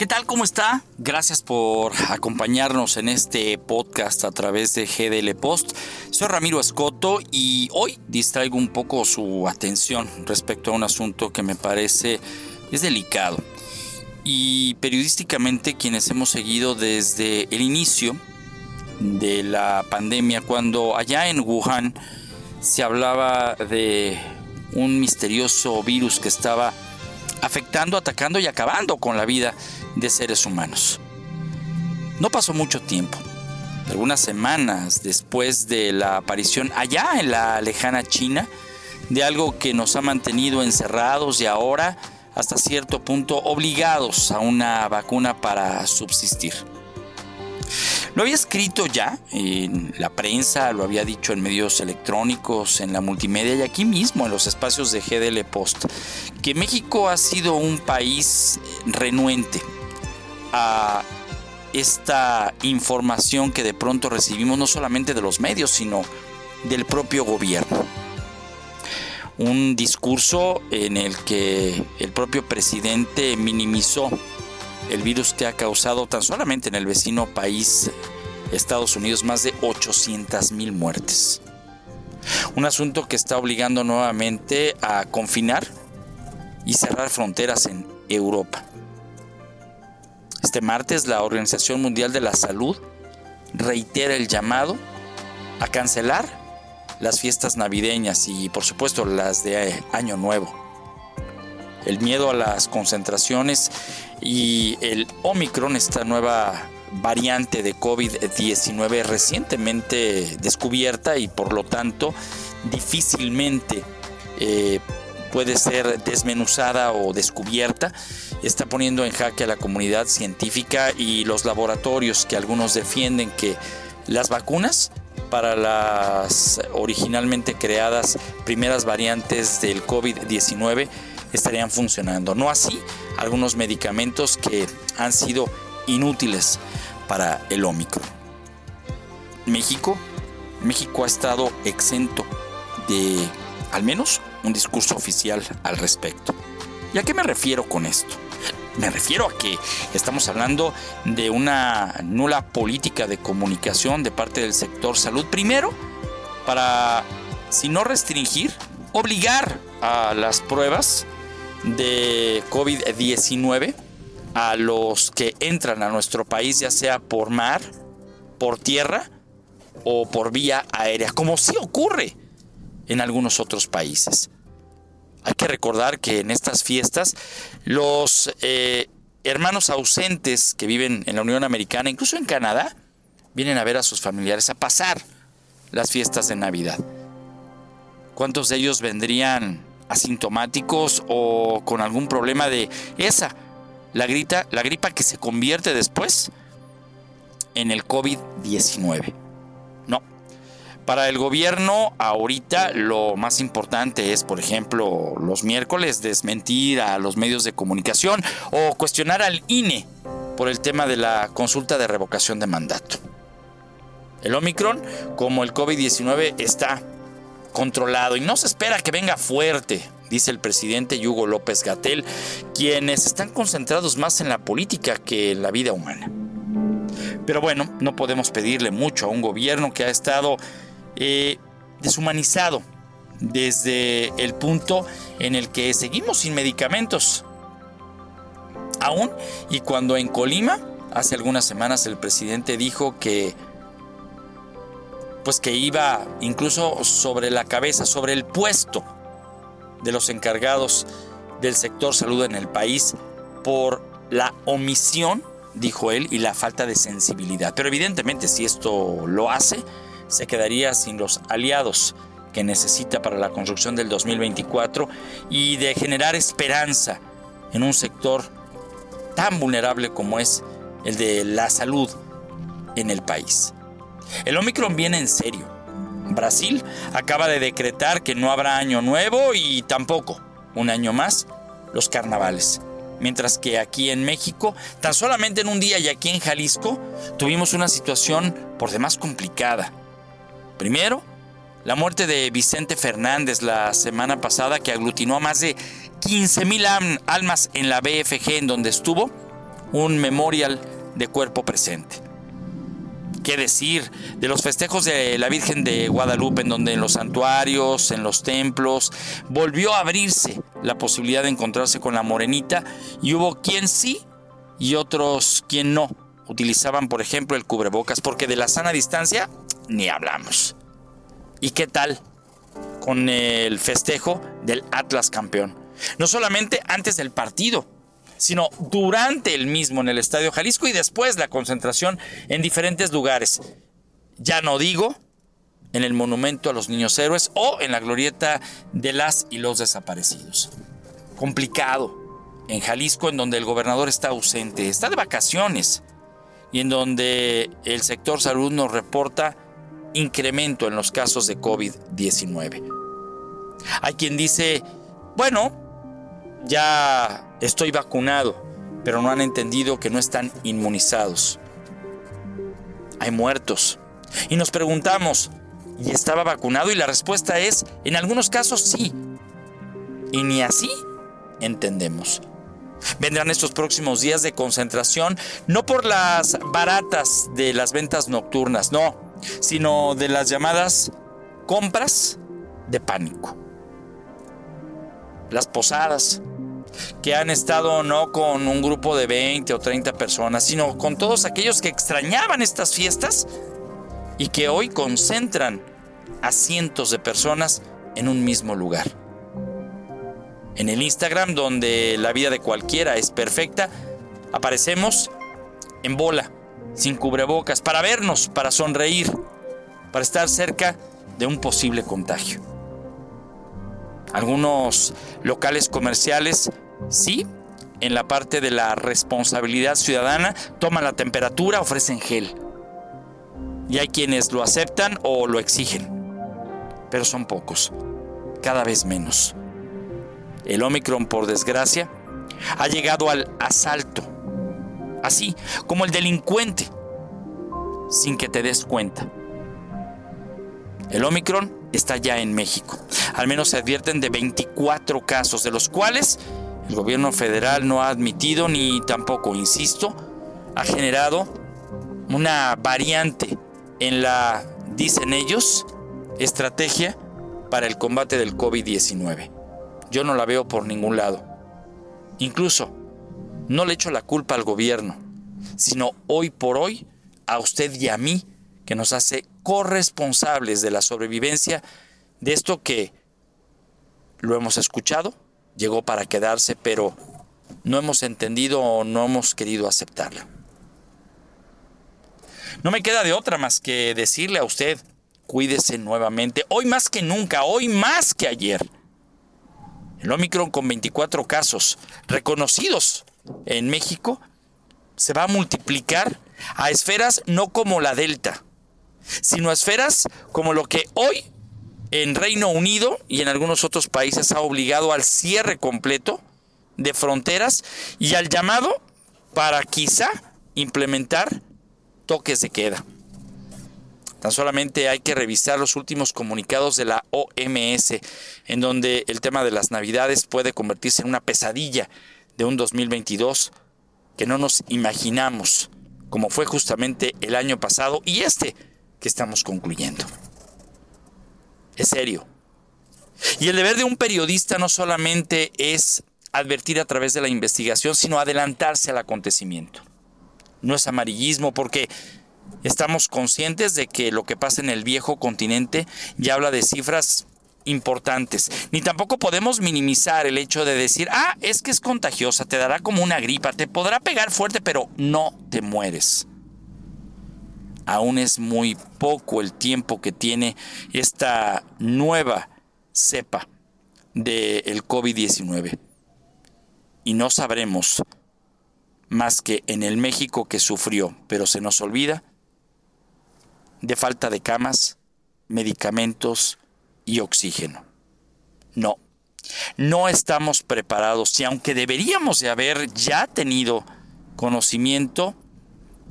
¿Qué tal? ¿Cómo está? Gracias por acompañarnos en este podcast a través de GDL Post. Soy Ramiro Escoto y hoy distraigo un poco su atención respecto a un asunto que me parece es delicado. Y periodísticamente quienes hemos seguido desde el inicio de la pandemia, cuando allá en Wuhan se hablaba de un misterioso virus que estaba afectando, atacando y acabando con la vida de seres humanos. No pasó mucho tiempo, algunas semanas después de la aparición allá en la lejana China de algo que nos ha mantenido encerrados y ahora hasta cierto punto obligados a una vacuna para subsistir. Lo había escrito ya en la prensa, lo había dicho en medios electrónicos, en la multimedia y aquí mismo en los espacios de GDL Post, que México ha sido un país renuente a esta información que de pronto recibimos no solamente de los medios, sino del propio gobierno. Un discurso en el que el propio presidente minimizó el virus que ha causado tan solamente en el vecino país Estados Unidos más de 800 mil muertes. Un asunto que está obligando nuevamente a confinar y cerrar fronteras en Europa. Este martes la Organización Mundial de la Salud reitera el llamado a cancelar las fiestas navideñas y por supuesto las de Año Nuevo. El miedo a las concentraciones y el Omicron, esta nueva variante de COVID-19 recientemente descubierta y por lo tanto difícilmente eh, puede ser desmenuzada o descubierta, está poniendo en jaque a la comunidad científica y los laboratorios que algunos defienden que las vacunas para las originalmente creadas primeras variantes del COVID-19 estarían funcionando. No así algunos medicamentos que han sido inútiles para el Ómicron. México, México ha estado exento de al menos un discurso oficial al respecto. ¿Y a qué me refiero con esto? Me refiero a que estamos hablando de una nula política de comunicación de parte del sector salud. Primero, para, si no restringir, obligar a las pruebas de COVID-19 a los que entran a nuestro país, ya sea por mar, por tierra o por vía aérea, como sí ocurre en algunos otros países. Hay que recordar que en estas fiestas los eh, hermanos ausentes que viven en la Unión Americana, incluso en Canadá, vienen a ver a sus familiares a pasar las fiestas de Navidad. ¿Cuántos de ellos vendrían asintomáticos o con algún problema de esa la, grita, la gripa que se convierte después en el COVID-19. Para el gobierno, ahorita lo más importante es, por ejemplo, los miércoles desmentir a los medios de comunicación o cuestionar al INE por el tema de la consulta de revocación de mandato. El Omicron, como el COVID-19, está controlado y no se espera que venga fuerte dice el presidente Hugo López Gatel, quienes están concentrados más en la política que en la vida humana. Pero bueno, no podemos pedirle mucho a un gobierno que ha estado eh, deshumanizado desde el punto en el que seguimos sin medicamentos. Aún y cuando en Colima, hace algunas semanas el presidente dijo que pues que iba incluso sobre la cabeza, sobre el puesto de los encargados del sector salud en el país por la omisión, dijo él, y la falta de sensibilidad. Pero evidentemente si esto lo hace, se quedaría sin los aliados que necesita para la construcción del 2024 y de generar esperanza en un sector tan vulnerable como es el de la salud en el país. El Omicron viene en serio Brasil acaba de decretar que no habrá año nuevo y tampoco, un año más, los carnavales. Mientras que aquí en México, tan solamente en un día y aquí en Jalisco, tuvimos una situación por demás complicada. Primero, la muerte de Vicente Fernández la semana pasada que aglutinó a más de 15 mil almas en la BFG en donde estuvo un memorial de cuerpo presente. ¿Qué decir de los festejos de la Virgen de Guadalupe, en donde en los santuarios, en los templos, volvió a abrirse la posibilidad de encontrarse con la morenita y hubo quien sí y otros quien no utilizaban, por ejemplo, el cubrebocas, porque de la sana distancia ni hablamos. ¿Y qué tal con el festejo del Atlas campeón? No solamente antes del partido, sino durante el mismo en el Estadio Jalisco y después la concentración en diferentes lugares. Ya no digo en el Monumento a los Niños Héroes o en la glorieta de las y los desaparecidos. Complicado. En Jalisco, en donde el gobernador está ausente, está de vacaciones y en donde el sector salud nos reporta incremento en los casos de COVID-19. Hay quien dice, bueno, ya estoy vacunado, pero no han entendido que no están inmunizados. Hay muertos. Y nos preguntamos, ¿y estaba vacunado? Y la respuesta es, en algunos casos sí. Y ni así entendemos. Vendrán estos próximos días de concentración, no por las baratas de las ventas nocturnas, no, sino de las llamadas compras de pánico. Las posadas, que han estado no con un grupo de 20 o 30 personas, sino con todos aquellos que extrañaban estas fiestas y que hoy concentran a cientos de personas en un mismo lugar. En el Instagram, donde la vida de cualquiera es perfecta, aparecemos en bola, sin cubrebocas, para vernos, para sonreír, para estar cerca de un posible contagio. Algunos locales comerciales, sí, en la parte de la responsabilidad ciudadana, toman la temperatura, ofrecen gel. Y hay quienes lo aceptan o lo exigen. Pero son pocos, cada vez menos. El Omicron, por desgracia, ha llegado al asalto, así como el delincuente, sin que te des cuenta. El Omicron está ya en México. Al menos se advierten de 24 casos, de los cuales el gobierno federal no ha admitido ni tampoco, insisto, ha generado una variante en la, dicen ellos, estrategia para el combate del COVID-19. Yo no la veo por ningún lado. Incluso, no le echo la culpa al gobierno, sino hoy por hoy a usted y a mí, que nos hace corresponsables de la sobrevivencia de esto que lo hemos escuchado, llegó para quedarse, pero no hemos entendido o no hemos querido aceptarlo. No me queda de otra más que decirle a usted, cuídese nuevamente, hoy más que nunca, hoy más que ayer. El Omicron con 24 casos reconocidos en México se va a multiplicar a esferas no como la Delta, sino a esferas como lo que hoy en Reino Unido y en algunos otros países ha obligado al cierre completo de fronteras y al llamado para quizá implementar toques de queda. Tan solamente hay que revisar los últimos comunicados de la OMS, en donde el tema de las navidades puede convertirse en una pesadilla de un 2022 que no nos imaginamos, como fue justamente el año pasado y este que estamos concluyendo. Es serio. Y el deber de un periodista no solamente es advertir a través de la investigación, sino adelantarse al acontecimiento. No es amarillismo porque estamos conscientes de que lo que pasa en el viejo continente ya habla de cifras importantes. Ni tampoco podemos minimizar el hecho de decir, ah, es que es contagiosa, te dará como una gripa, te podrá pegar fuerte, pero no te mueres. Aún es muy poco el tiempo que tiene esta nueva cepa del COVID-19. Y no sabremos más que en el México que sufrió, pero se nos olvida de falta de camas, medicamentos y oxígeno. No, no estamos preparados y aunque deberíamos de haber ya tenido conocimiento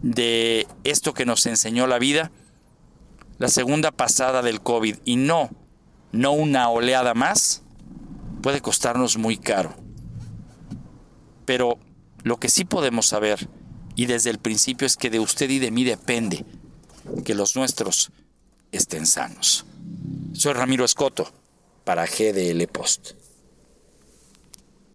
de esto que nos enseñó la vida, la segunda pasada del COVID y no, no una oleada más, puede costarnos muy caro. Pero Lo que sí podemos saber, y desde el principio, es que de usted y de mí depende que los nuestros estén sanos. Soy Ramiro Escoto para GDL Post.